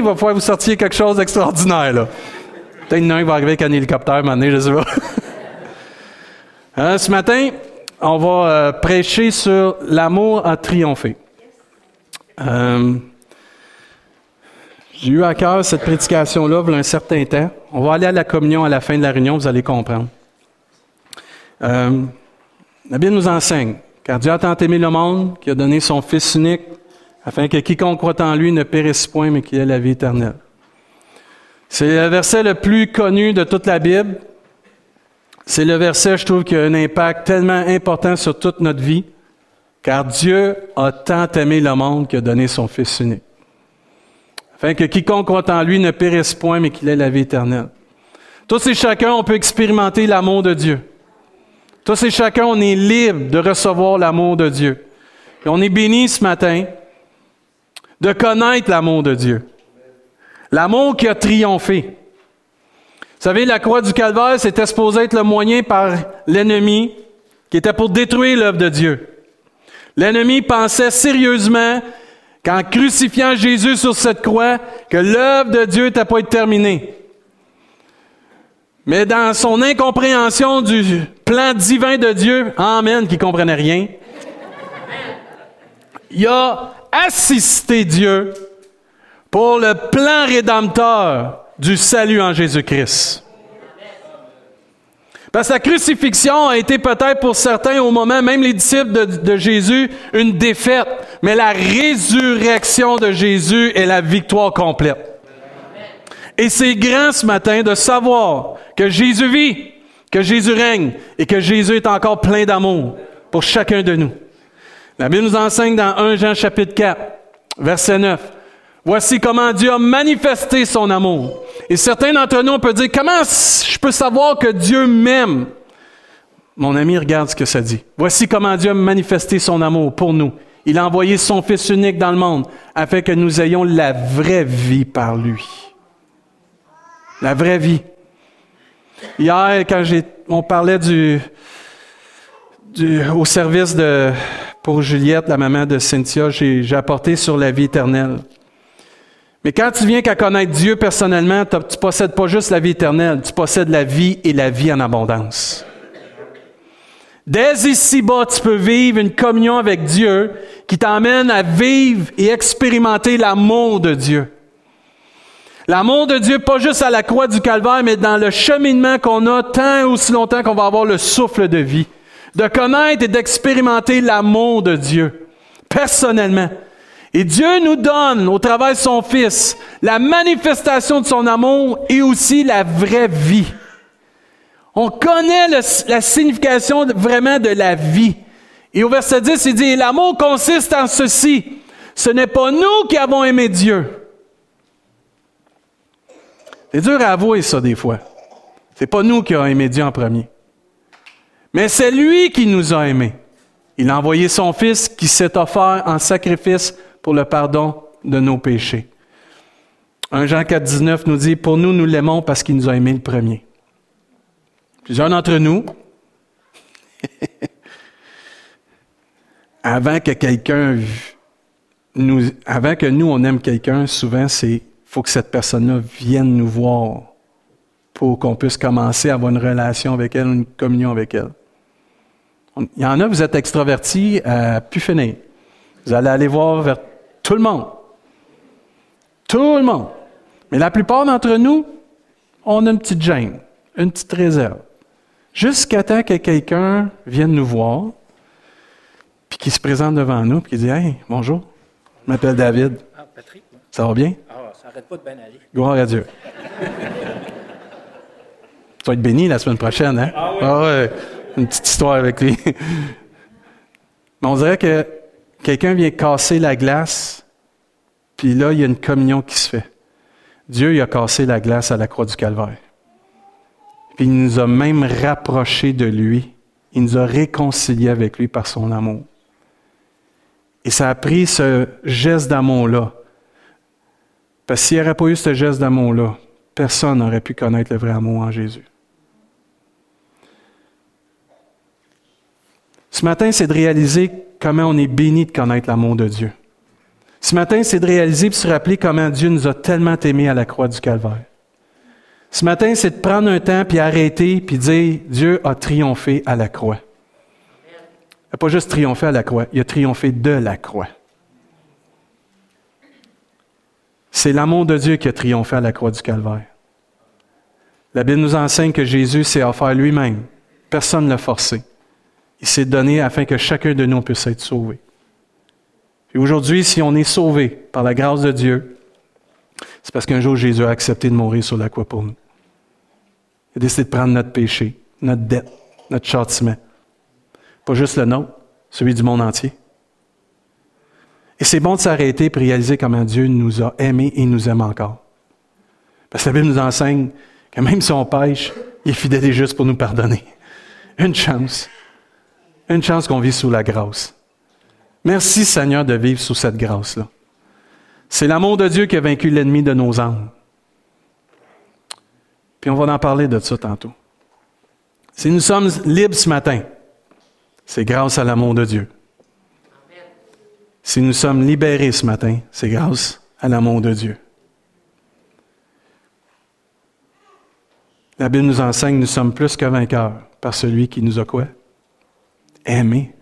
il va falloir vous sortir quelque chose d'extraordinaire, là. Peut-être un va arriver avec un hélicoptère, donné, je sais pas. Hein, ce matin, on va euh, prêcher sur l'amour a triomphé. Euh, j'ai eu à cœur cette prédication-là il y a un certain temps. On va aller à la communion à la fin de la réunion, vous allez comprendre. Euh, la Bible nous enseigne, car Dieu a tant aimé le monde qu'il a donné son Fils unique, afin que quiconque croit en lui ne périsse point, mais qu'il ait la vie éternelle. C'est le verset le plus connu de toute la Bible. C'est le verset, je trouve, qui a un impact tellement important sur toute notre vie, car Dieu a tant aimé le monde qu'il a donné son Fils unique. Afin que quiconque croit en lui ne périsse point, mais qu'il ait la vie éternelle. Tous et chacun, on peut expérimenter l'amour de Dieu. Tous et chacun, on est libre de recevoir l'amour de Dieu. Et on est béni ce matin de connaître l'amour de Dieu. L'amour qui a triomphé. Vous savez, la croix du calvaire, c'était supposé être le moyen par l'ennemi qui était pour détruire l'œuvre de Dieu. L'ennemi pensait sérieusement qu'en crucifiant Jésus sur cette croix, que l'œuvre de Dieu n'était pas terminée. Mais dans son incompréhension du plan divin de Dieu, Amen, qui comprenait rien, il a assisté Dieu pour le plan rédempteur du salut en Jésus-Christ. Parce que la crucifixion a été peut-être pour certains au moment, même les disciples de, de, Jésus, une défaite. Mais la résurrection de Jésus est la victoire complète. Et c'est grand ce matin de savoir que Jésus vit, que Jésus règne et que Jésus est encore plein d'amour pour chacun de nous. La Bible nous enseigne dans 1 Jean chapitre 4, verset 9. Voici comment Dieu a manifesté son amour. Et certains d'entre nous, on peut dire, comment je peux savoir que Dieu m'aime? Mon ami, regarde ce que ça dit. Voici comment Dieu a manifesté son amour pour nous. Il a envoyé son Fils unique dans le monde afin que nous ayons la vraie vie par lui. La vraie vie. Hier, quand on parlait du, du, au service de, pour Juliette, la maman de Cynthia, j'ai apporté sur la vie éternelle. Mais quand tu viens qu'à connaître Dieu personnellement, tu possèdes pas juste la vie éternelle, tu possèdes la vie et la vie en abondance. Dès ici-bas, tu peux vivre une communion avec Dieu qui t'emmène à vivre et expérimenter l'amour de Dieu. L'amour de Dieu, pas juste à la croix du calvaire, mais dans le cheminement qu'on a tant aussi longtemps qu'on va avoir le souffle de vie. De connaître et d'expérimenter l'amour de Dieu, personnellement. Et Dieu nous donne, au travers de son Fils, la manifestation de son amour et aussi la vraie vie. On connaît la signification vraiment de la vie. Et au verset 10, il dit, l'amour consiste en ceci. Ce n'est pas nous qui avons aimé Dieu. C'est dur à avouer ça des fois. C'est pas nous qui avons aimé Dieu en premier. Mais c'est lui qui nous a aimés. Il a envoyé son Fils qui s'est offert en sacrifice pour le pardon de nos péchés. 1 Jean 4, 19 nous dit, pour nous, nous l'aimons parce qu'il nous a aimés le premier. Plusieurs d'entre nous, avant que quelqu'un nous, avant que nous, on aime quelqu'un, souvent, c'est, faut que cette personne-là vienne nous voir pour qu'on puisse commencer à avoir une relation avec elle, une communion avec elle. Il y en a, vous êtes extravertis à pu finir. Vous allez aller voir vers tout le monde. Tout le monde. Mais la plupart d'entre nous, on a une petite gêne, une petite réserve. Jusqu'à temps que quelqu'un vienne nous voir, puis qu'il se présente devant nous, puis qu'il dit Hey, bonjour, je m'appelle David. Ah, Patrick. Ça va bien? Ah, ça n'arrête pas de bien aller. Gloire à Dieu. tu vas être béni la semaine prochaine, hein? Ah, oui. ah ouais. Une petite histoire avec lui. Mais on dirait que quelqu'un vient casser la glace, puis là, il y a une communion qui se fait. Dieu, il a cassé la glace à la croix du Calvaire. Puis il nous a même rapprochés de lui. Il nous a réconciliés avec lui par son amour. Et ça a pris ce geste d'amour-là. Parce que s'il n'y aurait pas eu ce geste d'amour-là, personne n'aurait pu connaître le vrai amour en Jésus. Ce matin, c'est de réaliser comment on est béni de connaître l'amour de Dieu. Ce matin, c'est de réaliser et de se rappeler comment Dieu nous a tellement aimés à la croix du Calvaire. Ce matin, c'est de prendre un temps puis arrêter puis dire Dieu a triomphé à la croix. Il n'a pas juste triomphé à la croix, il a triomphé de la croix. C'est l'amour de Dieu qui a triomphé à la croix du Calvaire. La Bible nous enseigne que Jésus s'est offert lui-même. Personne ne l'a forcé. Il s'est donné afin que chacun de nous puisse être sauvé. Et aujourd'hui, si on est sauvé par la grâce de Dieu, c'est parce qu'un jour Jésus a accepté de mourir sur la croix pour nous. Il a décidé de prendre notre péché, notre dette, notre châtiment. Pas juste le nôtre, celui du monde entier. Et c'est bon de s'arrêter et réaliser comment Dieu nous a aimés et nous aime encore. Parce que la Bible nous enseigne que même si on pêche, il est fidèle et juste pour nous pardonner. Une chance. Une chance qu'on vit sous la grâce. Merci Seigneur de vivre sous cette grâce-là. C'est l'amour de Dieu qui a vaincu l'ennemi de nos âmes. Puis on va en parler de ça tantôt. Si nous sommes libres ce matin, c'est grâce à l'amour de Dieu. Si nous sommes libérés ce matin, c'est grâce à l'amour de Dieu. La Bible nous enseigne nous sommes plus que vainqueurs par celui qui nous a quoi? Aimés.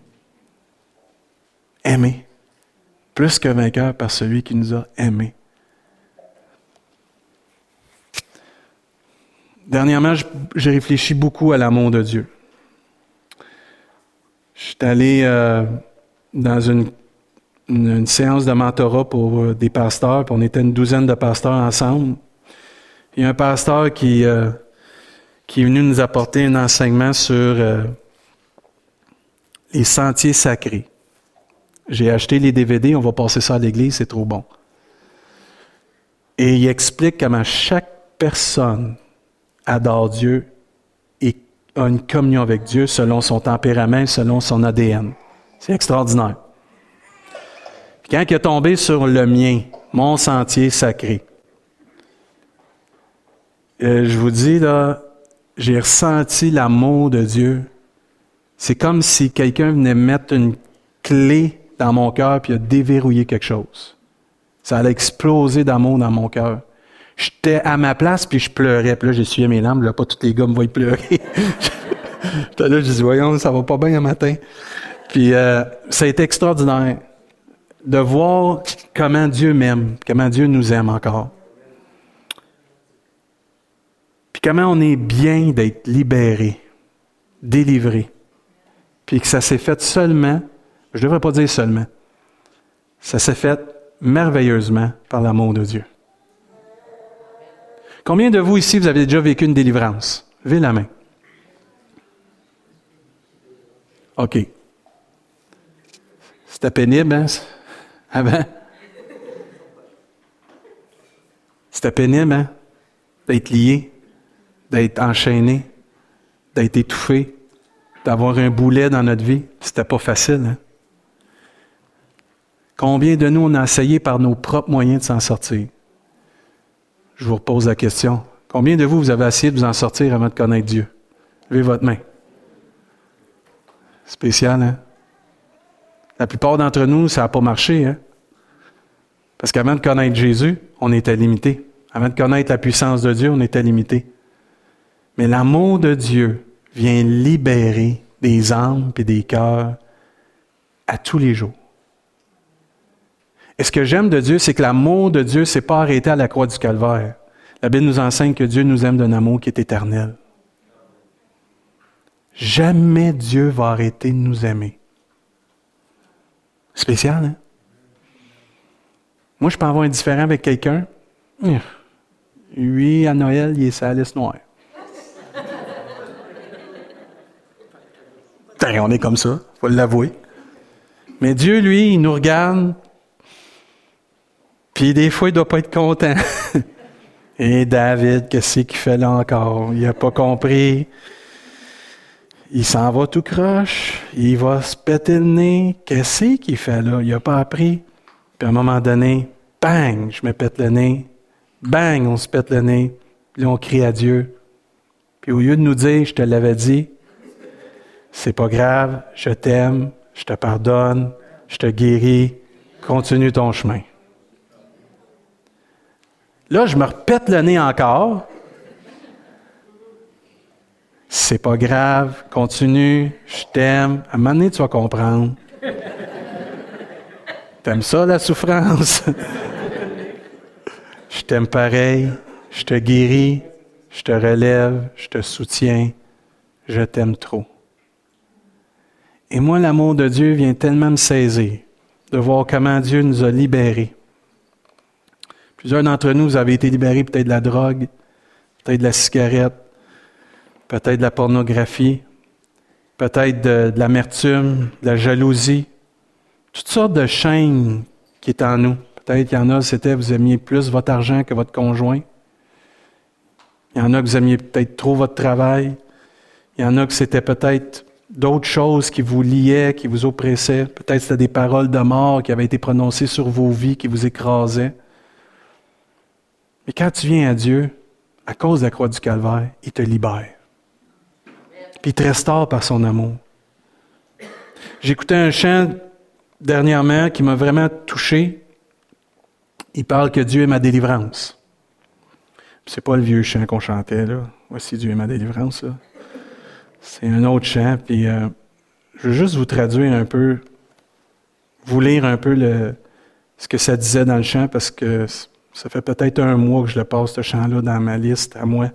Aimés. Plus que vainqueurs par celui qui nous a aimés. Dernièrement, j'ai réfléchi beaucoup à l'amour de Dieu. Je suis allé euh, dans une, séance de mentorat pour euh, des pasteurs, puis on était une douzaine de pasteurs ensemble. Il y a un pasteur qui, euh, est venu nous apporter un enseignement sur les sentiers sacrés. J'ai acheté les DVD, on va passer ça à l'église, c'est trop bon. Et il explique comment chaque personne adore Dieu et a une communion avec Dieu selon son tempérament, selon son ADN. C'est extraordinaire. quand il est tombé sur le mien, mon sentier sacré, euh, je vous dis, là, j'ai ressenti l'amour de Dieu. C'est comme si quelqu'un venait mettre une clé dans mon cœur puis a déverrouillé quelque chose. Ça allait exploser d'amour dans mon cœur. J'étais à ma place puis je pleurais. Puis là, j'essuyais mes larmes. Là, pas tous les gars me voient pleurer. Là, je dis, voyons, ça va pas bien un matin. Puis euh, ça a été extraordinaire de voir comment Dieu m'aime, comment Dieu nous aime encore. Puis comment on est bien d'être libéré, délivré. Puis que ça s'est fait seulement, je ne devrais pas dire seulement, ça s'est fait merveilleusement par l'amour de Dieu. Combien de vous ici, vous avez déjà vécu une délivrance? Levez la main. OK. C'était pénible, hein? Avant? C'était pénible, hein? D'être lié d'être enchaîné, d'être étouffé, d'avoir un boulet dans notre vie. C'était pas facile. Hein? Combien de nous on a essayé par nos propres moyens de s'en sortir? Je vous repose la question. Combien de vous, vous avez essayé de vous en sortir avant de connaître Dieu? Levez votre main. Spécial, hein? La plupart d'entre nous, ça n'a pas marché, hein? Parce qu'avant de connaître Jésus, on était limité. Avant de connaître la puissance de Dieu, on était limité. Mais l'amour de Dieu vient libérer des âmes et des cœurs à tous les jours. Et ce que j'aime de Dieu, c'est que l'amour de Dieu s'est pas arrêté à la croix du calvaire. La Bible nous enseigne que Dieu nous aime d'un amour qui est éternel. Jamais Dieu va arrêter de nous aimer. Spécial, hein? Moi, je peux avoir un différent avec quelqu'un. Lui, à Noël, il est sa liste noire. On est comme ça, faut l'avouer. Mais Dieu, lui, il nous regarde, puis des fois, il doit pas être content. Et David, qu'est-ce qu'il fait là encore? Il n'a pas compris. Il s'en va tout croche. Il va se péter le nez. Qu'est-ce qu'il fait là? Il n'a pas appris. Puis à un moment donné, bang, je me pète le nez. Bang, on se pète le nez. Puis on crie à Dieu. Puis au lieu de nous dire, je te l'avais dit, c'est pas grave, je t'aime, je te pardonne, je te guéris, continue ton chemin. Là, je me repète le nez encore. C'est pas grave, continue, je t'aime. À un moment donné, tu vas comprendre. T'aimes ça, la souffrance? je t'aime pareil, je te guéris, je te relève, je te soutiens, je t'aime trop. Et moi, l'amour de Dieu vient tellement me saisir de voir comment Dieu nous a libérés. Plusieurs d'entre nous, vous avez été libérés peut-être de la drogue, peut-être de la cigarette, peut-être de la pornographie, peut-être de, de l'amertume, de la jalousie, toutes sortes de chaînes qui est en nous. Peut-être qu'il y en a, c'était vous aimiez plus votre argent que votre conjoint. Il y en a que vous aimiez peut-être trop votre travail. Il y en a que c'était peut-être d'autres choses qui vous liaient, qui vous oppressaient. Peut-être c'était des paroles de mort qui avaient été prononcées sur vos vies, qui vous écrasaient. Mais quand tu viens à Dieu, à cause de la croix du calvaire, il te libère. Puis il te restaure par son amour. J'écoutais un chant dernièrement qui m'a vraiment touché. Il parle que Dieu est ma délivrance. C'est pas le vieux chant qu'on chantait, là. Voici Dieu est ma délivrance, C'est un autre chant, puis euh, je veux juste vous traduire un peu, vous lire un peu ce que ça disait dans le chant, parce que ça fait peut-être un mois que je le passe, ce chant-là, dans ma liste à moi.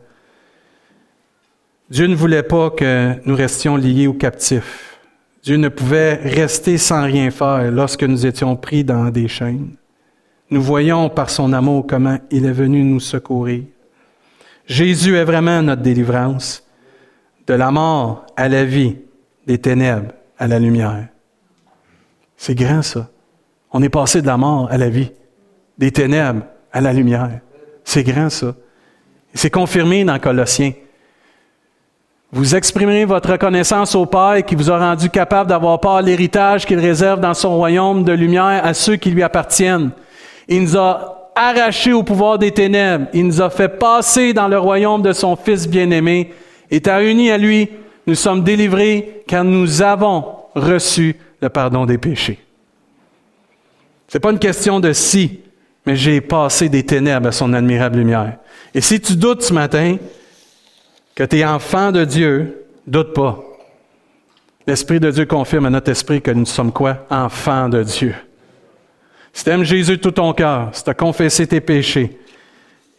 Dieu ne voulait pas que nous restions liés aux captifs. Dieu ne pouvait rester sans rien faire lorsque nous étions pris dans des chaînes. Nous voyons par son amour comment il est venu nous secourir. Jésus est vraiment notre délivrance, de la mort à la vie, des ténèbres à la lumière. C'est grand ça. On est passé de la mort à la vie, des ténèbres à la lumière. C'est grand ça. C'est confirmé dans Colossiens. Vous exprimerez votre reconnaissance au Père qui vous a rendu capable d'avoir part l'héritage qu'il réserve dans son royaume de lumière à ceux qui lui appartiennent. Il nous a arrachés au pouvoir des ténèbres. Il nous a fait passer dans le royaume de son Fils bien-aimé. Étant unis à lui, nous sommes délivrés car nous avons reçu le pardon des péchés. C'est pas une question de si, mais j'ai passé des ténèbres à son admirable lumière. Et si tu doutes ce matin, que tu es enfant de Dieu, doute pas. L'Esprit de Dieu confirme à notre esprit que nous sommes quoi? Enfants de Dieu. Si tu aimes Jésus de tout ton cœur, si tu as confessé tes péchés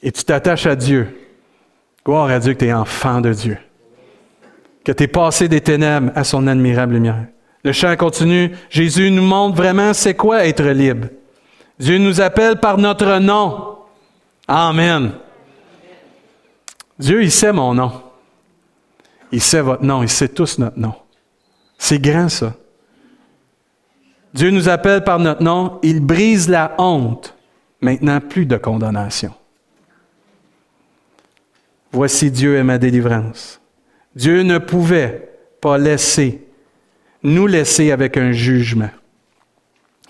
et tu t'attaches à Dieu, gloire à Dieu que tu es enfant de Dieu. Que tu es passé des ténèbres à son admirable lumière. Le chant continue. Jésus nous montre vraiment c'est quoi être libre. Dieu nous appelle par notre nom. Amen. Dieu, il sait mon nom. Il sait votre nom, il sait tous notre nom. C'est grand ça. Dieu nous appelle par notre nom, il brise la honte. Maintenant, plus de condamnation. Voici Dieu est ma délivrance. Dieu ne pouvait pas laisser, nous laisser avec un jugement.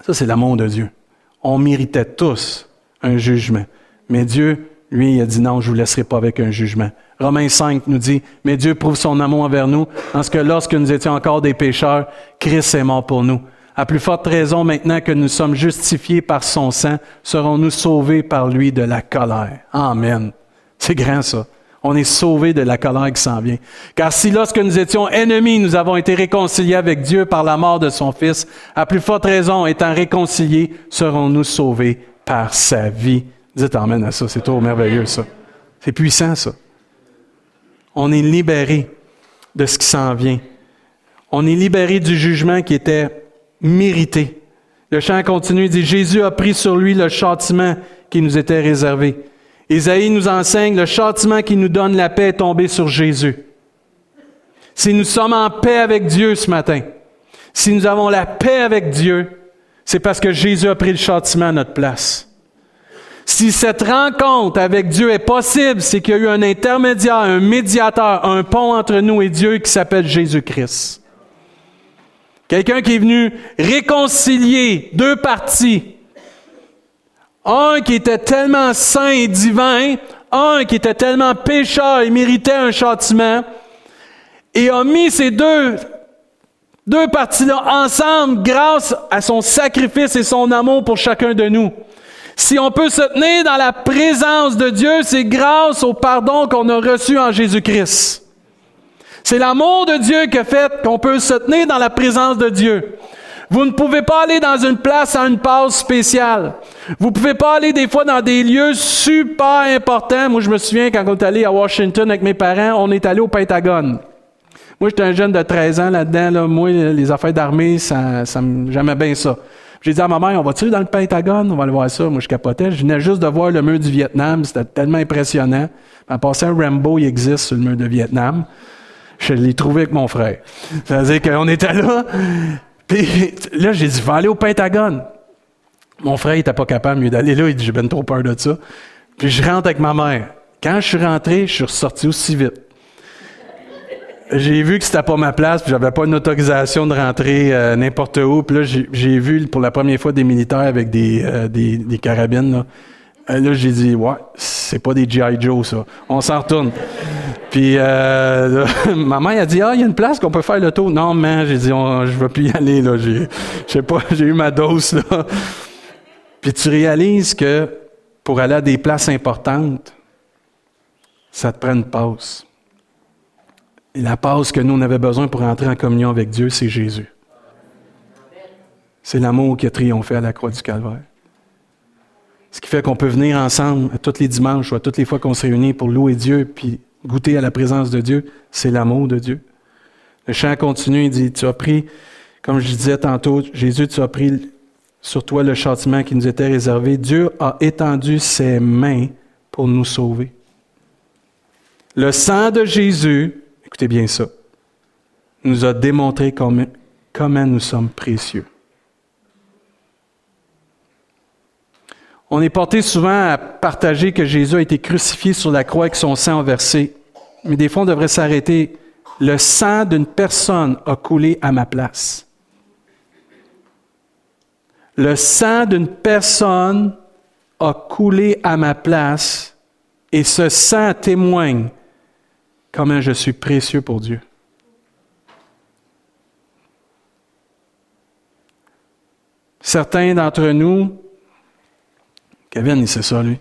Ça, c'est l'amour de Dieu. On méritait tous un jugement. Mais Dieu, lui, il a dit non, je ne vous laisserai pas avec un jugement. Romains 5 nous dit, mais Dieu prouve son amour envers nous, parce que lorsque nous étions encore des pécheurs, Christ est mort pour nous. À plus forte raison, maintenant que nous sommes justifiés par son sang, serons-nous sauvés par lui de la colère. Amen. C'est grand ça. On est sauvés de la colère qui s'en vient. Car si lorsque nous étions ennemis, nous avons été réconciliés avec Dieu par la mort de son Fils, à plus forte raison, étant réconciliés, serons-nous sauvés par sa vie? Dites Amen à ça, c'est trop merveilleux ça. C'est puissant ça on est libéré de ce qui s'en vient. On est libéré du jugement qui était mérité. Le chant continue, il dit, Jésus a pris sur lui le châtiment qui nous était réservé. Isaïe nous enseigne, le châtiment qui nous donne la paix est tombé sur Jésus. Si nous sommes en paix avec Dieu ce matin, si nous avons la paix avec Dieu, c'est parce que Jésus a pris le châtiment à notre place. Si cette rencontre avec Dieu est possible, c'est qu'il y a eu un intermédiaire, un médiateur, un pont entre nous et Dieu qui s'appelle Jésus-Christ. Quelqu'un qui est venu réconcilier deux parties. Un qui était tellement saint et divin, un qui était tellement pécheur et méritait un châtiment, et a mis ces deux, deux parties-là ensemble grâce à son sacrifice et son amour pour chacun de nous. Si on peut se tenir dans la présence de Dieu, c'est grâce au pardon qu'on a reçu en Jésus-Christ. C'est l'amour de Dieu qui fait qu'on peut se tenir dans la présence de Dieu. Vous ne pouvez pas aller dans une place à une passe spéciale. Vous ne pouvez pas aller des fois dans des lieux super importants. Moi, je me souviens quand on est allé à Washington avec mes parents, on est allé au Pentagone. Moi, j'étais un jeune de 13 ans là-dedans. Moi, les affaires d'armée, ça, ça j'aimais bien ça. J'ai dit à ma mère, on va-tu dans le Pentagone? On va aller voir ça. Moi, je capotais. Je venais juste de voir le mur du Vietnam. C'était tellement impressionnant. En passant, Rambo, il existe sur le mur de Vietnam. Je l'ai trouvé avec mon frère. Ça veut dire qu'on était là. Puis là, j'ai dit, va aller au Pentagone. Mon frère, il n'était pas capable mieux d'aller là. Il dit, j'ai bien trop peur de ça. Puis je rentre avec ma mère. Quand je suis rentré, je suis ressorti aussi vite. J'ai vu que c'était pas ma place, puis j'avais pas une autorisation de rentrer euh, n'importe où. Puis là, j'ai vu pour la première fois des militaires avec des, euh, des, des, carabines. Là, là j'ai dit, ouais, c'est pas des GI Joe ça. On s'en retourne. Puis euh, ma mère a dit ah il y a une place qu'on peut faire le tour. Non mais j'ai dit je veux plus y aller là. J'ai, sais pas, j'ai eu ma dose là. Puis tu réalises que pour aller à des places importantes, ça te prend une pause. Et la pause que nous on avait besoin pour entrer en communion avec Dieu, c'est Jésus. C'est l'amour qui a triomphé à la croix du Calvaire. Ce qui fait qu'on peut venir ensemble tous les dimanches ou à toutes les fois qu'on se réunit pour louer Dieu puis goûter à la présence de Dieu, c'est l'amour de Dieu. Le chant continue, il dit, tu as pris, comme je disais tantôt, Jésus, tu as pris sur toi le châtiment qui nous était réservé. Dieu a étendu ses mains pour nous sauver. Le sang de Jésus, écoutez bien ça, nous a démontré comment nous sommes précieux. On est porté souvent à partager que Jésus a été crucifié sur la croix avec son sang versé. Mais des fois, on devrait s'arrêter. Le sang d'une personne a coulé à ma place. Le sang d'une personne a coulé à ma place et ce sang témoigne comment je suis précieux pour Dieu. Certains d'entre nous Kevin, il sait ça, lui.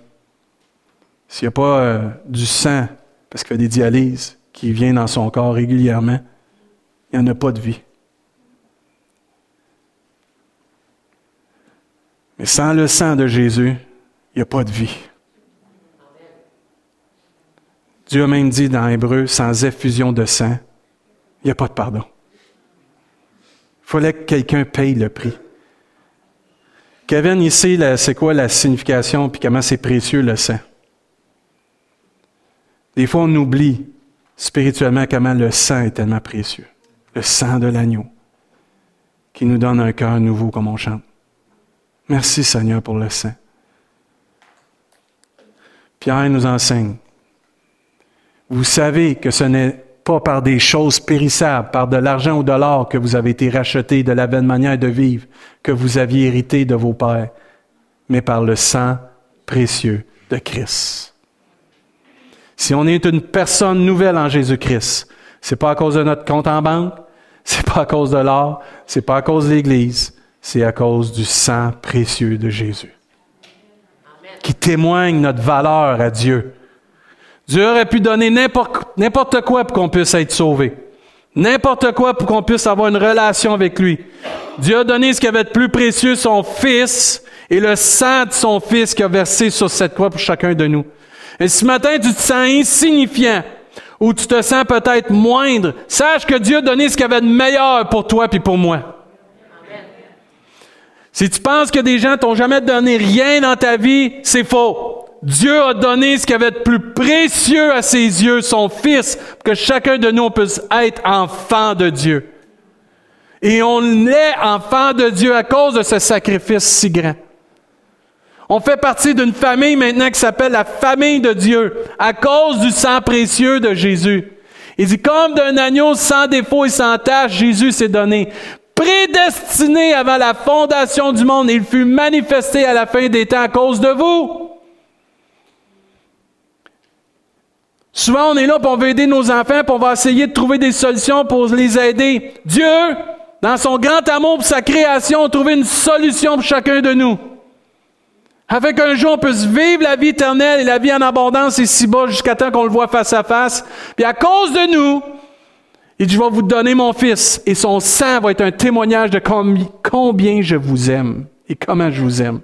S'il n'y a pas euh, du sang, parce qu'il fait des dialyses, qui vient dans son corps régulièrement, il n'y en a pas de vie. Mais sans le sang de Jésus, il n'y a pas de vie. Dieu a même dit dans Hébreu, sans effusion de sang, il n'y a pas de pardon. Il fallait que quelqu'un paye le prix. Kevin, ici, c'est quoi la signification puis comment c'est précieux le sang? Des fois, on oublie spirituellement comment le sang est tellement précieux. Le sang de l'agneau qui nous donne un cœur nouveau comme on chante. Merci Seigneur pour le sang. Pierre nous enseigne. Vous savez que ce n'est pas par des choses périssables, par de l'argent ou de l'or que vous avez été rachetés de la vaine manière de vivre que vous aviez hérité de vos pères, mais par le sang précieux de Christ. Si on est une personne nouvelle en Jésus-Christ, c'est pas à cause de notre compte en banque, c'est pas à cause de l'or, c'est pas à cause de l'Église, c'est à cause du sang précieux de Jésus, qui témoigne notre valeur à Dieu Dieu aurait pu donner n'importe quoi pour qu'on puisse être sauvé. N'importe quoi pour qu'on puisse avoir une relation avec lui. Dieu a donné ce qui avait de plus précieux, son Fils, et le sang de son Fils qui a versé sur cette croix pour chacun de nous. Et ce matin, tu te sens insignifiant, ou tu te sens peut-être moindre, sache que Dieu a donné ce qu'il avait de meilleur pour toi et pour moi. Si tu penses que des gens t'ont jamais donné rien dans ta vie, c'est faux. Dieu a donné ce qui avait de plus précieux à ses yeux, son Fils, pour que chacun de nous puisse être enfant de Dieu. Et on l'est enfant de Dieu à cause de ce sacrifice si grand. On fait partie d'une famille maintenant qui s'appelle la famille de Dieu à cause du sang précieux de Jésus. Il dit, comme d'un agneau sans défaut et sans tache, Jésus s'est donné. Prédestiné avant la fondation du monde, il fut manifesté à la fin des temps à cause de vous. Souvent, on est là pour on aider nos enfants, pour on va essayer de trouver des solutions pour les aider. Dieu, dans son grand amour pour sa création, a trouvé une solution pour chacun de nous. afin qu'un jour on puisse vivre la vie éternelle et la vie en abondance ici-bas jusqu'à temps qu'on le voit face à face. Puis à cause de nous, il dit, je vais vous donner mon fils et son sang va être un témoignage de combien je vous aime et comment je vous aime.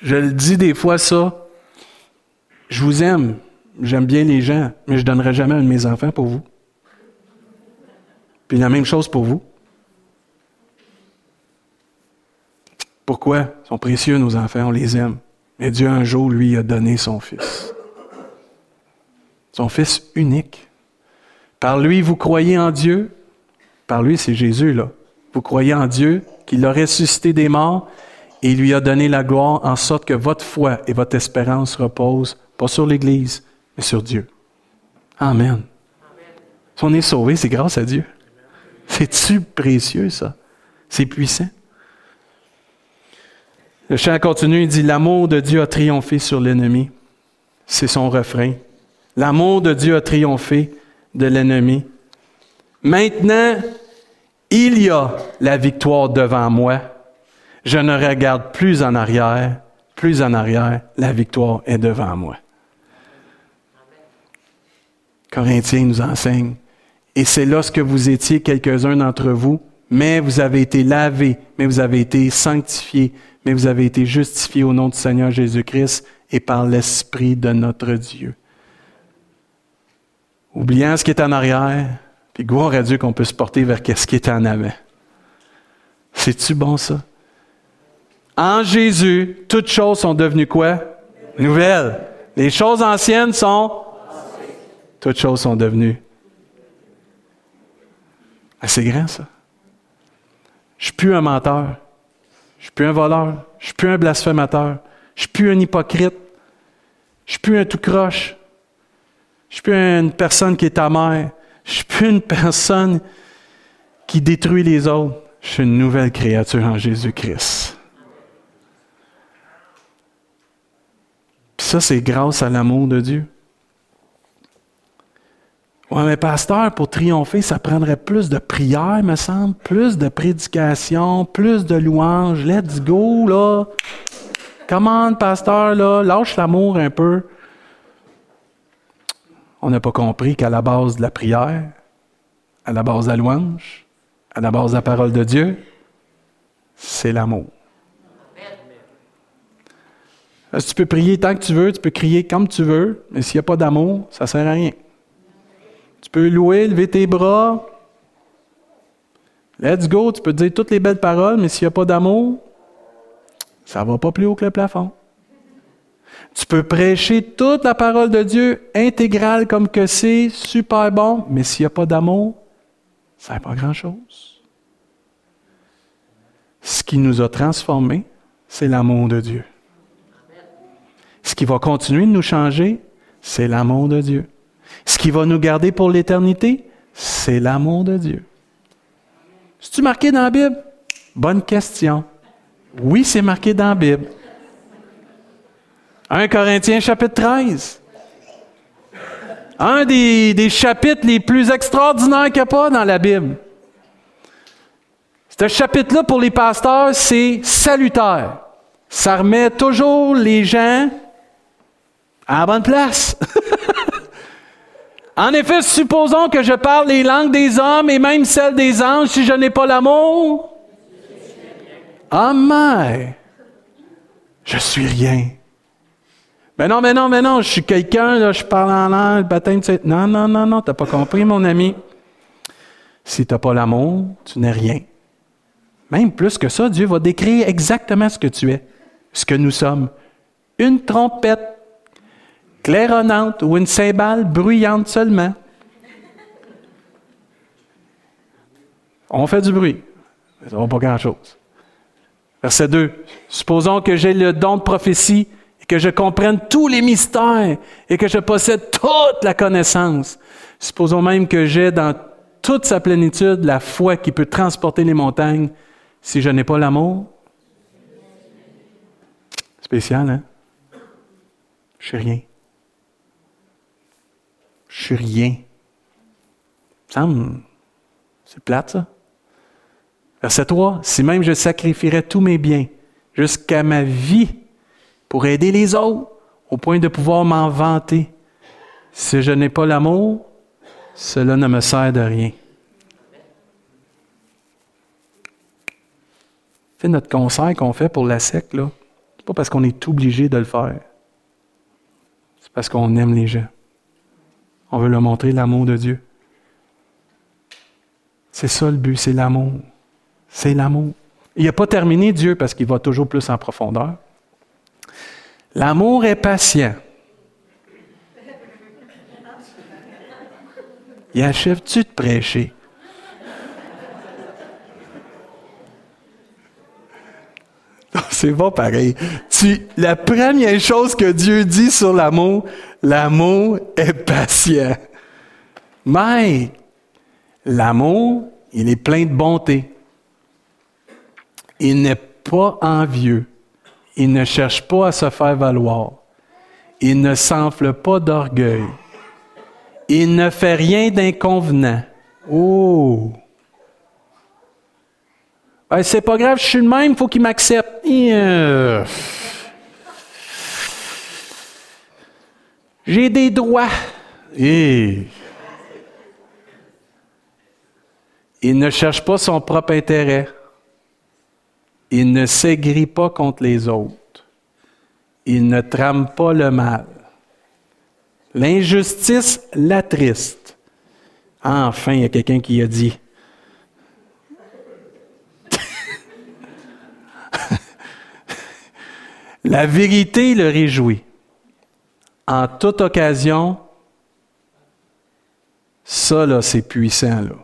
Je le dis des fois ça, je vous aime, j'aime bien les gens, mais je ne donnerai jamais un de mes enfants pour vous. Puis la même chose pour vous. Pourquoi? Ils sont précieux, nos enfants, on les aime. Mais Dieu, un jour, lui, a donné son Fils. Son Fils unique. Par lui, vous croyez en Dieu? Par lui, c'est Jésus, là. Vous croyez en Dieu, qu'il a ressuscité des morts et lui a donné la gloire en sorte que votre foi et votre espérance reposent, pas sur l'Église, mais sur Dieu. Amen. Si on est sauvé, c'est grâce à Dieu. C'est-tu précieux, ça? C'est puissant. Le chant continue, il dit, l'amour de Dieu a triomphé sur l'ennemi. C'est son refrain. L'amour de Dieu a triomphé de l'ennemi. Maintenant, il y a la victoire devant moi. Je ne regarde plus en arrière, plus en arrière, la victoire est devant moi. Corinthiens nous enseigne. Et c'est lorsque vous étiez quelques-uns d'entre vous, mais vous avez été lavés, mais vous avez été sanctifiés, mais vous avez été justifiés au nom du Seigneur Jésus-Christ et par l'Esprit de notre Dieu. Oubliant ce qui est en arrière, puis gloire à Dieu qu'on peut se porter vers ce qui est en avant. C'est-tu bon ça? En Jésus, toutes choses sont devenues quoi? Nouvelles. Les choses anciennes sont? Toutes choses sont devenues. C'est grand ça. Je suis plus un menteur. Je suis plus un voleur. Je suis plus un blasphémateur. Je suis plus un hypocrite. Je suis plus un tout croche. Je suis plus une personne qui est amère. Je suis plus une personne qui détruit les autres. Je suis une nouvelle créature en Jésus-Christ. ça, c'est grâce à l'amour de Dieu. Oui, mais pasteur, pour triompher, ça prendrait plus de prières, me semble, plus de prédication, plus de louanges. Let's go, là. Commande, pasteur, là, lâche l'amour un peu. On n'a pas compris qu'à la base de la prière, à la base de la louange, à la base de la parole de Dieu, c'est l'amour. tu peux prier tant que tu veux, tu peux crier comme tu veux, mais s'il n'y a pas d'amour, ça ne sert à rien. Tu peux louer, lever tes bras. Let's go, tu peux dire toutes les belles paroles, mais s'il n'y a pas d'amour, ça ne va pas plus haut que le plafond. Tu peux prêcher toute la parole de Dieu intégrale comme que c'est, super bon, mais s'il n'y a pas d'amour, ça n'est pas grand-chose. Ce qui nous a transformés, c'est l'amour de Dieu. Ce qui va continuer de nous changer, c'est l'amour de Dieu. Ce qui va nous garder pour l'éternité, c'est l'amour de Dieu. C'est-tu marqué dans la Bible? Bonne question. Oui, c'est marqué dans la Bible. 1 Corinthiens chapitre 13. Un des, des chapitres les plus extraordinaires qu'il n'y a pas dans la Bible. Ce chapitre-là, pour les pasteurs, c'est salutaire. Ça remet toujours les gens à la bonne place. En effet, supposons que je parle les langues des hommes et même celles des anges si je n'ai pas l'amour. Amen. Je suis rien. Mais non, mais non, mais non, je suis quelqu'un, je parle en langue, baptême, tu Non, non, non, non, tu n'as pas compris, mon ami. Si tu n'as pas l'amour, tu n'es rien. Même plus que ça, Dieu va décrire exactement ce que tu es, ce que nous sommes. Une trompette claironnante ou une cymbale bruyante seulement. On fait du bruit, ça ne va pas grand-chose. Verset 2. Supposons que j'ai le don de prophétie et que je comprenne tous les mystères et que je possède toute la connaissance. Supposons même que j'ai dans toute sa plénitude la foi qui peut transporter les montagnes. Si je n'ai pas l'amour, spécial, hein? Je suis rien. Je suis rien. Ça c'est plate, ça. Verset 3. Si même je sacrifierais tous mes biens jusqu'à ma vie pour aider les autres, au point de pouvoir m'en vanter. Si je n'ai pas l'amour, cela ne me sert de rien. C'est notre conseil qu'on fait pour la sec, là. C'est pas parce qu'on est obligé de le faire. C'est parce qu'on aime les gens. On veut leur montrer l'amour de Dieu. C'est ça le but, c'est l'amour. C'est l'amour. Il n'a pas terminé Dieu parce qu'il va toujours plus en profondeur. L'amour est patient. Il achève-tu de prêcher? C'est pas pareil. La première chose que Dieu dit sur l'amour, l'amour est patient. Mais l'amour, il est plein de bonté. Il n'est pas envieux. Il ne cherche pas à se faire valoir. Il ne s'enfle pas d'orgueil. Il ne fait rien d'inconvenant. Oh! c'est pas grave, je suis le même, il faut qu'il m'accepte. Euh, j'ai des droits. Il ne cherche pas son propre intérêt. Il ne s'aigrit pas contre les autres. Il ne trame pas le mal. L'injustice l'attriste. Enfin, il y a quelqu'un qui a dit. La vérité le réjouit. En toute occasion, ça, là, c'est puissant, là.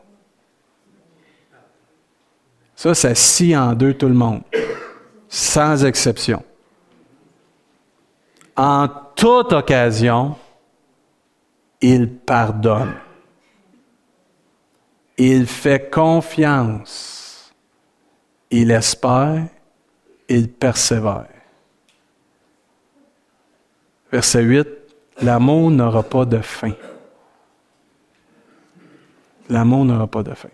Ça, ça scie en deux tout le monde, sans exception. En toute occasion, il pardonne. Il fait confiance. Il espère. Il persévère. Verset 8, l'amour n'aura pas de fin. L'amour n'aura pas de fin.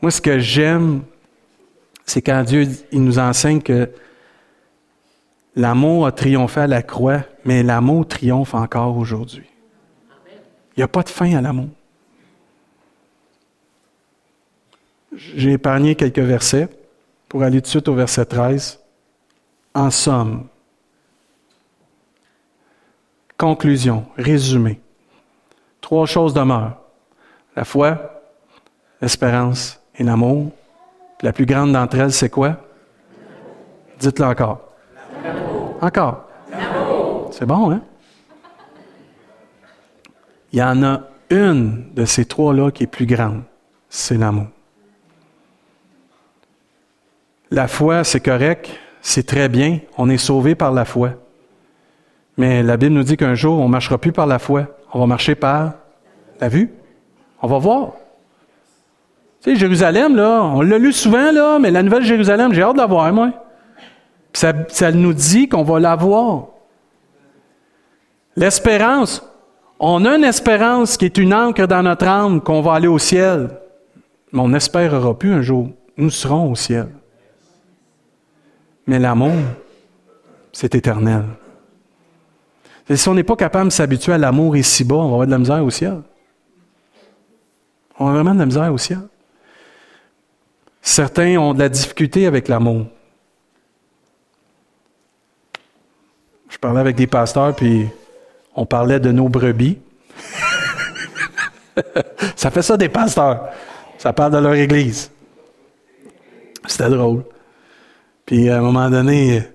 Moi, ce que j'aime, c'est quand Dieu nous enseigne que l'amour a triomphé à la croix, mais l'amour triomphe encore aujourd'hui. Il n'y a pas de fin à l'amour. J'ai épargné quelques versets pour aller tout de suite au verset 13. En somme, conclusion, résumé. Trois choses demeurent. La foi, l'espérance et l'amour. La plus grande d'entre elles, c'est quoi? Dites-le encore. Encore. C'est bon, hein? Il y en a une de ces trois-là qui est plus grande. C'est l'amour. La foi, c'est correct, c'est très bien, on est sauvé par la foi. Mais la Bible nous dit qu'un jour, on ne marchera plus par la foi, on va marcher par la vue. On va voir. Tu sais, Jérusalem, là, on l'a lu souvent, là, mais la nouvelle Jérusalem, j'ai hâte de la voir, moi. Ça, ça nous dit qu'on va la voir. L'espérance. On a une espérance qui est une encre dans notre âme qu'on va aller au ciel. Mais on n'espérera plus un jour. Nous serons au ciel. Mais l'amour, c'est éternel. Et si on n'est pas capable de s'habituer à l'amour ici-bas, on va avoir de la misère au ciel. On a vraiment de la misère au ciel. Certains ont de la difficulté avec l'amour. Je parlais avec des pasteurs, puis on parlait de nos brebis. ça fait ça des pasteurs. Ça parle de leur église. C'était drôle. Puis à un moment donné,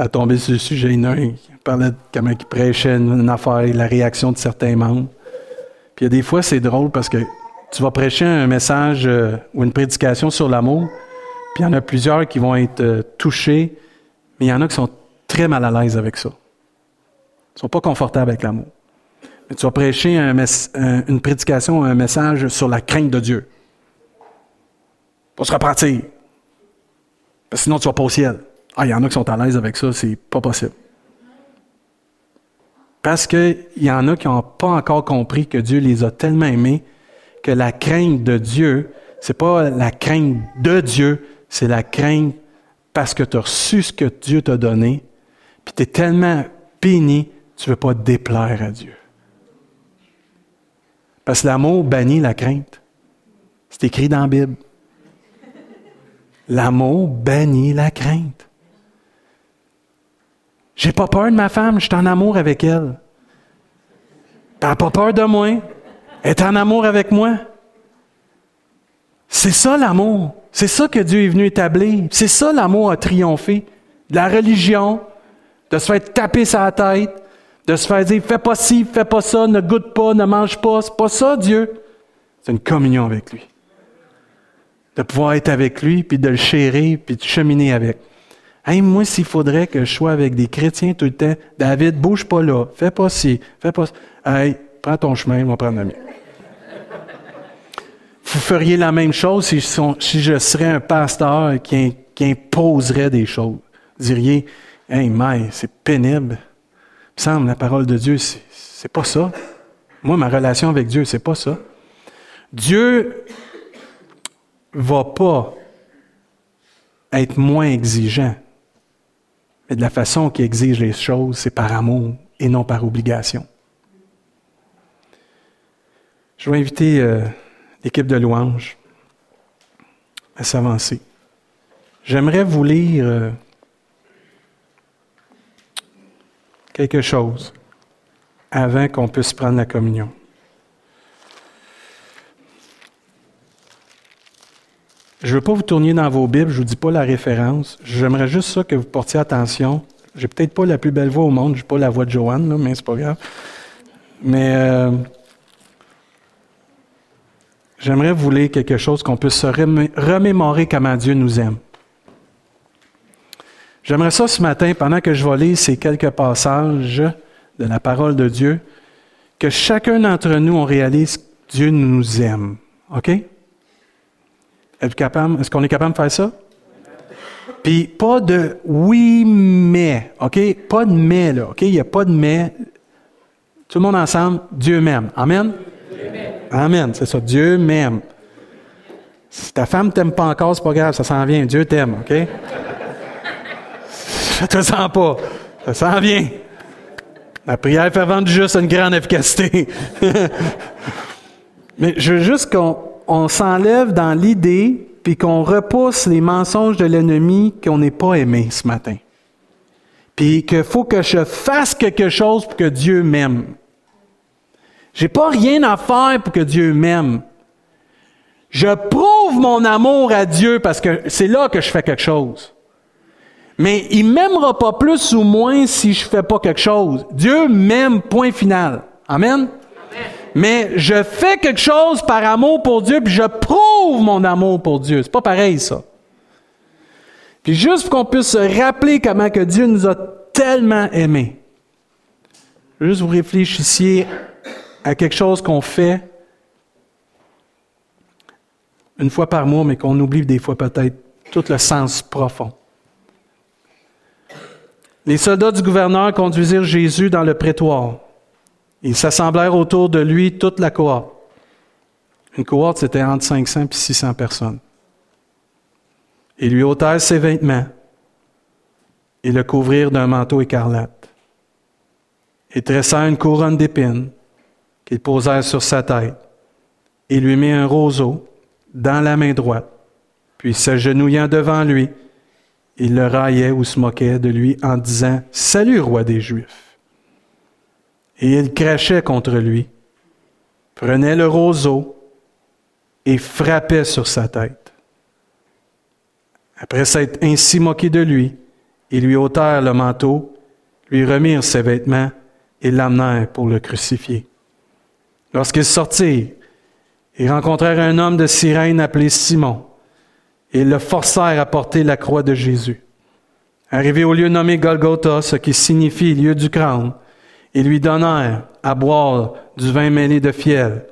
a tombé sur le sujet. Il parlait de comment il prêchait une, affaire, la réaction de certains membres. Puis il y a des fois, c'est drôle parce que tu vas prêcher un message euh, ou une prédication sur l'amour, puis il y en a plusieurs qui vont être euh, touchés, mais il y en a qui sont très mal à l'aise avec ça. Ils ne sont pas confortables avec l'amour. Mais tu vas prêcher une prédication, un message sur la crainte de Dieu. Pour se repartir. Parce que sinon, tu vas pas au ciel. Ah, il y en a qui sont à l'aise avec ça, c'est pas possible. Parce qu'il y en a qui n'ont pas encore compris que Dieu les a tellement aimés que la crainte de Dieu, c'est pas la crainte de Dieu, c'est la crainte parce que tu as reçu ce que Dieu t'a donné, puis tu es tellement béni, tu ne veux pas déplaire à Dieu. Parce que l'amour bannit la crainte. C'est écrit dans la Bible. L'amour bannit la crainte. J'ai pas peur de ma femme, je suis en amour avec elle. Elle pas peur de moi. Elle est en amour avec moi. C'est ça l'amour. C'est ça que Dieu est venu établir. C'est ça l'amour a triomphé. De la religion, de se faire taper sa tête, de se faire dire fais pas ci, fais pas ça, ne goûte pas, ne mange pas. C'est pas ça, Dieu. C'est une communion avec lui. De pouvoir être avec lui, puis de le chérir, puis de cheminer avec. Hey, moi, s'il faudrait que je sois avec des chrétiens tout le temps, David, bouge pas là, fais pas ci, fais pas ça. Hey, prends ton chemin, on va prendre le mien. Vous feriez la même chose si, je serais un pasteur qui, imposerait des choses. Vous diriez, hey, mais c'est pénible. Il me semble, la parole de Dieu, c'est pas ça. Moi, ma relation avec Dieu, c'est pas ça. Dieu va pas être moins exigeant. Mais de la façon qu'il exige les choses, c'est par amour et non par obligation. Je vais inviter euh, l'équipe de louanges à s'avancer. J'aimerais vous lire euh, quelque chose avant qu'on puisse prendre la communion. Je ne veux pas vous tourner dans vos Bibles, je ne vous dis pas la référence. J'aimerais juste ça que vous portiez attention. J'ai peut-être pas la plus belle voix au monde, je n'ai pas la voix de Joanne, mais c'est pas grave. Mais euh, j'aimerais vous lire quelque chose qu'on puisse se remémorer comment Dieu nous aime. J'aimerais ça ce matin, pendant que je vais lire ces quelques passages de la parole de Dieu, que chacun d'entre nous, on réalise que Dieu nous aime. OK? Est-ce qu'on est capable de faire ça? Puis pas de oui, mais. OK? Pas de mais, là. OK? Il n'y a pas de mais. Tout le monde ensemble, Dieu m'aime. Amen? Amen, c'est ça. Dieu m'aime. Si ta femme t'aime pas encore, c'est pas grave, ça s'en vient. Dieu t'aime, OK? ça te sent pas. Ça s'en vient. La prière fervente juste une grande efficacité. Mais je veux juste qu'on s'enlève dans l'idée puis qu'on repousse les mensonges de l'ennemi qu'on n'est pas aimé ce matin. Puis qu'il faut que je fasse quelque chose pour que Dieu m'aime. J'ai pas rien à faire pour que Dieu m'aime. Je prouve mon amour à Dieu parce que c'est là que je fais quelque chose. Mais il m'aimera pas plus ou moins si je fais pas quelque chose. Dieu m'aime, point final. Amen? Mais je fais quelque chose par amour pour Dieu, puis je prouve mon amour pour Dieu. C'est pas pareil, ça. Puis juste pour qu'on puisse se rappeler comment que Dieu nous a tellement aimés. Juste vous réfléchissiez à quelque chose qu'on fait une fois par mois, mais qu'on oublie des fois peut-être tout le sens profond. Les soldats du gouverneur conduisirent Jésus dans le prétoire. Ils s'assemblèrent autour de lui toute la cohorte. Une cohorte, c'était entre 500 et 600 personnes. Ils lui ôtèrent ses vêtements et le couvrirent d'un manteau écarlate. Et tressèrent une couronne d'épines qu'ils posèrent sur sa tête et lui mit un roseau dans la main droite. Puis s'agenouillant devant lui, il le raillait ou se moquait de lui en disant Salut, roi des Juifs. Et il crachait contre lui, prenait le roseau et frappait sur sa tête. Après s'être ainsi moqué de lui, ils lui ôtèrent le manteau, lui remirent ses vêtements et l'amenèrent pour le crucifier. Lorsqu'ils sortirent, ils rencontrèrent un homme de Cyrène appelé Simon, et le forcèrent à porter la croix de Jésus. Arrivé au lieu nommé Golgotha, ce qui signifie lieu du crâne, ils lui donnèrent à boire du vin mêlé de fiel.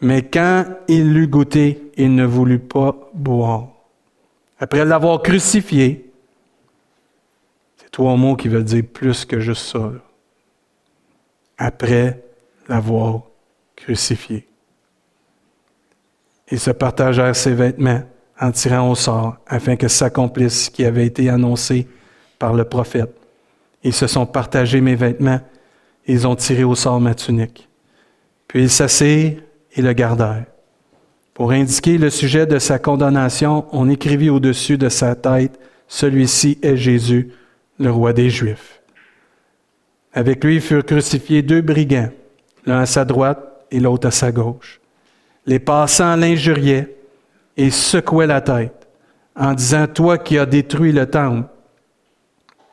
Mais quand il l'eut goûté, il ne voulut pas boire. Après l'avoir crucifié, c'est trois mots qui veulent dire plus que juste ça. Après l'avoir crucifié. Ils se partagèrent ses vêtements en tirant au sort, afin que s'accomplisse ce qui avait été annoncé par le prophète. Ils se sont partagés mes vêtements, ils ont tiré au sort ma tunique. Puis ils s'assirent et le gardèrent. Pour indiquer le sujet de sa condamnation, on écrivit au-dessus de sa tête, Celui-ci est Jésus, le roi des Juifs. Avec lui furent crucifiés deux brigands, l'un à sa droite et l'autre à sa gauche. Les passants l'injuriaient et secouaient la tête en disant, Toi qui as détruit le temple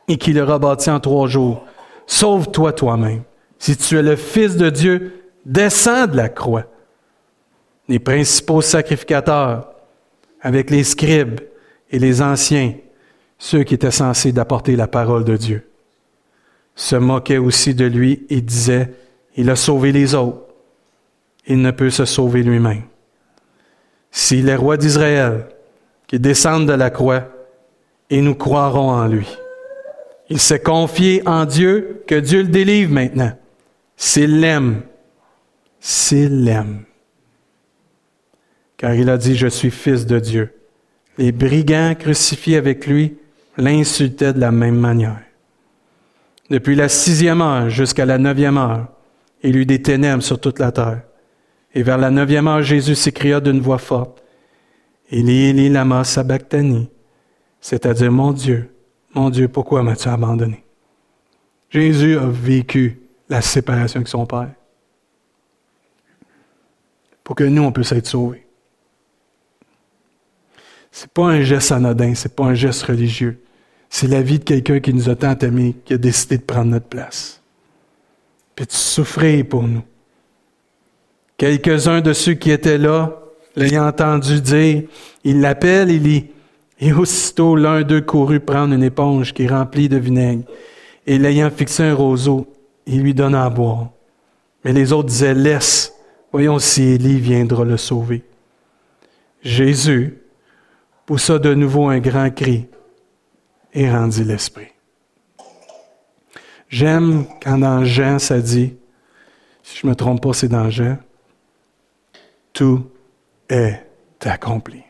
et qui le rebâti en trois jours, sauve-toi toi-même. Si tu es le Fils de Dieu, descends de la croix. Les principaux sacrificateurs, avec les scribes et les anciens, ceux qui étaient censés d'apporter la parole de Dieu, se moquaient aussi de lui et disaient, Il a sauvé les autres il ne peut se sauver lui-même. Si les rois d'Israël qui descendent de la croix, et nous croirons en lui. Il s'est confié en Dieu, que Dieu le délivre maintenant. S'il l'aime, s'il l'aime. Car il a dit, je suis fils de Dieu. Les brigands crucifiés avec lui l'insultaient de la même manière. Depuis la sixième heure jusqu'à la neuvième heure, il eut des ténèbres sur toute la terre. Et vers la neuvième heure, Jésus s'écria d'une voix forte, Élie, Élie, lama sabachthani, c'est-à-dire, mon Dieu, mon Dieu, pourquoi m'as-tu abandonné? Jésus a vécu la séparation avec son Père pour que nous, on puisse être sauvés. Ce n'est pas un geste anodin, ce n'est pas un geste religieux. C'est la vie de quelqu'un qui nous a tant aimés, qui a décidé de prendre notre place. Puis de souffrir pour nous. Quelques-uns de ceux qui étaient là, l'ayant entendu dire, il l'appelle Élie. Et aussitôt, l'un d'eux courut prendre une éponge qui est remplie de vinaigre, et l'ayant fixé un roseau, il lui donna à boire. Mais les autres disaient, laisse, voyons si Élie viendra le sauver. Jésus poussa de nouveau un grand cri et rendit l'esprit. J'aime quand dans Jean, ça dit, si je ne me trompe pas, c'est dans Jean, tout est accompli.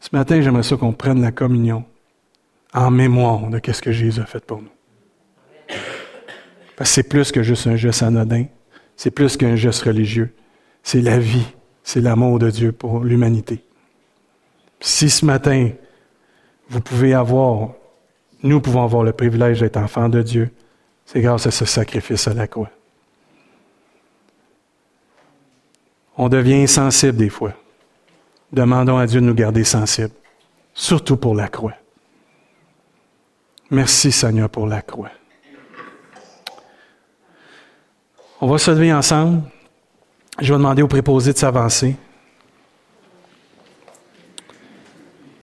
Ce matin, j'aimerais ça qu'on prenne la communion en mémoire de ce que Jésus a fait pour nous. Parce que c'est plus que juste un geste anodin, c'est plus qu'un geste religieux, c'est la vie, c'est l'amour de Dieu pour l'humanité. Si ce matin, vous pouvez avoir, nous pouvons avoir le privilège d'être enfants de Dieu, c'est grâce à ce sacrifice à la croix. On devient insensible des fois. Demandons à Dieu de nous garder sensibles, surtout pour la croix. Merci Seigneur pour la croix. On va se lever ensemble. Je vais demander aux préposés de s'avancer.